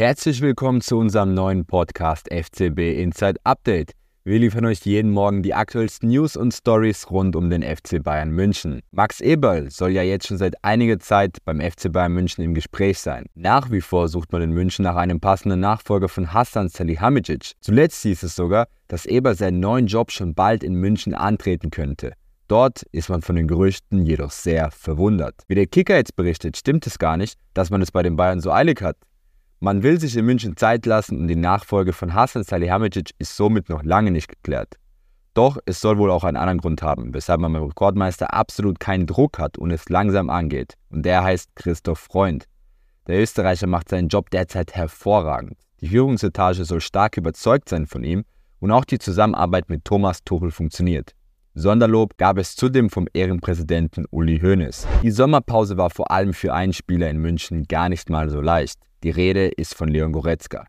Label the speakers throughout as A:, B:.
A: Herzlich willkommen zu unserem neuen Podcast FCB Inside Update. Wir liefern euch jeden Morgen die aktuellsten News und Stories rund um den FC Bayern München. Max Eberl soll ja jetzt schon seit einiger Zeit beim FC Bayern München im Gespräch sein. Nach wie vor sucht man in München nach einem passenden Nachfolger von Hassan Salihamidzic. Zuletzt hieß es sogar, dass Eberl seinen neuen Job schon bald in München antreten könnte. Dort ist man von den Gerüchten jedoch sehr verwundert. Wie der Kicker jetzt berichtet, stimmt es gar nicht, dass man es bei den Bayern so eilig hat. Man will sich in München Zeit lassen und die Nachfolge von Hassan Salihamidzic ist somit noch lange nicht geklärt. Doch es soll wohl auch einen anderen Grund haben, weshalb man beim Rekordmeister absolut keinen Druck hat und es langsam angeht. Und der heißt Christoph Freund. Der Österreicher macht seinen Job derzeit hervorragend. Die Führungsetage soll stark überzeugt sein von ihm und auch die Zusammenarbeit mit Thomas Tuchel funktioniert. Sonderlob gab es zudem vom Ehrenpräsidenten Uli Hoeneß. Die Sommerpause war vor allem für einen Spieler in München gar nicht mal so leicht. Die Rede ist von Leon Goretzka.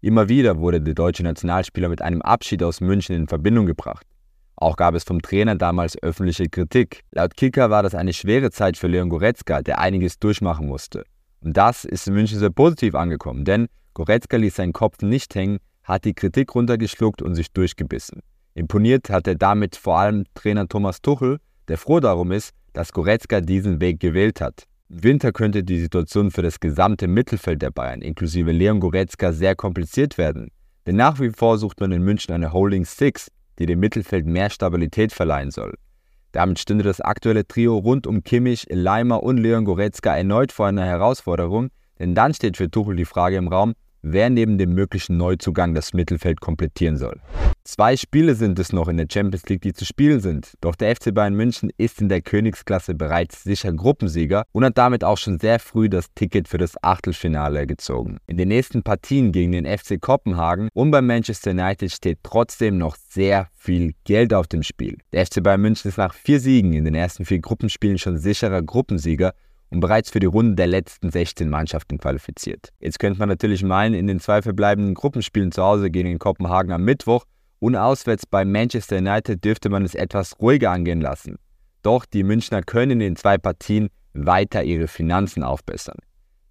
A: Immer wieder wurde der deutsche Nationalspieler mit einem Abschied aus München in Verbindung gebracht. Auch gab es vom Trainer damals öffentliche Kritik. Laut Kicker war das eine schwere Zeit für Leon Goretzka, der einiges durchmachen musste. Und das ist in München sehr positiv angekommen, denn Goretzka ließ seinen Kopf nicht hängen, hat die Kritik runtergeschluckt und sich durchgebissen. Imponiert hat er damit vor allem Trainer Thomas Tuchel, der froh darum ist, dass Goretzka diesen Weg gewählt hat. Winter könnte die Situation für das gesamte Mittelfeld der Bayern, inklusive Leon Goretzka, sehr kompliziert werden. Denn nach wie vor sucht man in München eine Holding Six, die dem Mittelfeld mehr Stabilität verleihen soll. Damit stünde das aktuelle Trio rund um Kimmich, Leimer und Leon Goretzka erneut vor einer Herausforderung, denn dann steht für Tuchel die Frage im Raum, wer neben dem möglichen Neuzugang das Mittelfeld komplettieren soll. Zwei Spiele sind es noch in der Champions League, die zu spielen sind. Doch der FC Bayern München ist in der Königsklasse bereits sicher Gruppensieger und hat damit auch schon sehr früh das Ticket für das Achtelfinale gezogen. In den nächsten Partien gegen den FC Kopenhagen und beim Manchester United steht trotzdem noch sehr viel Geld auf dem Spiel. Der FC Bayern München ist nach vier Siegen in den ersten vier Gruppenspielen schon sicherer Gruppensieger und bereits für die Runde der letzten 16 Mannschaften qualifiziert. Jetzt könnte man natürlich meinen, in den zwei verbleibenden Gruppenspielen zu Hause gegen den Kopenhagen am Mittwoch und auswärts bei Manchester United dürfte man es etwas ruhiger angehen lassen. Doch die Münchner können in den zwei Partien weiter ihre Finanzen aufbessern.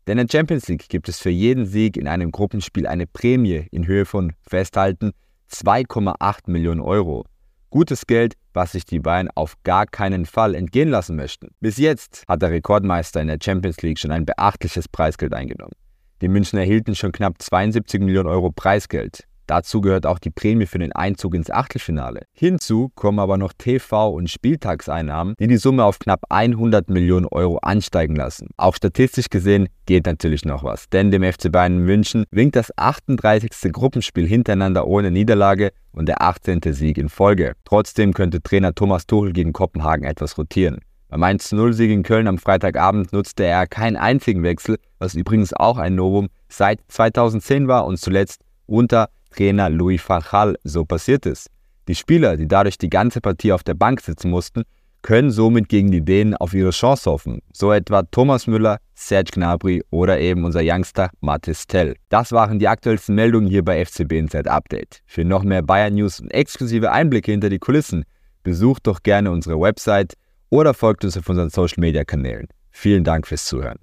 A: Denn in der Champions League gibt es für jeden Sieg in einem Gruppenspiel eine Prämie in Höhe von, festhalten, 2,8 Millionen Euro. Gutes Geld, was sich die Bayern auf gar keinen Fall entgehen lassen möchten. Bis jetzt hat der Rekordmeister in der Champions League schon ein beachtliches Preisgeld eingenommen. Die München erhielten schon knapp 72 Millionen Euro Preisgeld. Dazu gehört auch die Prämie für den Einzug ins Achtelfinale. Hinzu kommen aber noch TV- und Spieltagseinnahmen, die die Summe auf knapp 100 Millionen Euro ansteigen lassen. Auch statistisch gesehen geht natürlich noch was, denn dem FC Bayern München winkt das 38. Gruppenspiel hintereinander ohne Niederlage und der 18. Sieg in Folge. Trotzdem könnte Trainer Thomas Tuchel gegen Kopenhagen etwas rotieren. Beim 1-0-Sieg in Köln am Freitagabend nutzte er keinen einzigen Wechsel, was übrigens auch ein Novum seit 2010 war und zuletzt unter Trainer Louis Gaal so passiert ist. Die Spieler, die dadurch die ganze Partie auf der Bank sitzen mussten, können somit gegen die Dänen auf ihre Chance hoffen. So etwa Thomas Müller, Serge Gnabry oder eben unser Youngster Mathis Tell. Das waren die aktuellsten Meldungen hier bei FCB Inside Update. Für noch mehr Bayern News und exklusive Einblicke hinter die Kulissen, besucht doch gerne unsere Website oder folgt uns auf unseren Social Media Kanälen. Vielen Dank fürs Zuhören.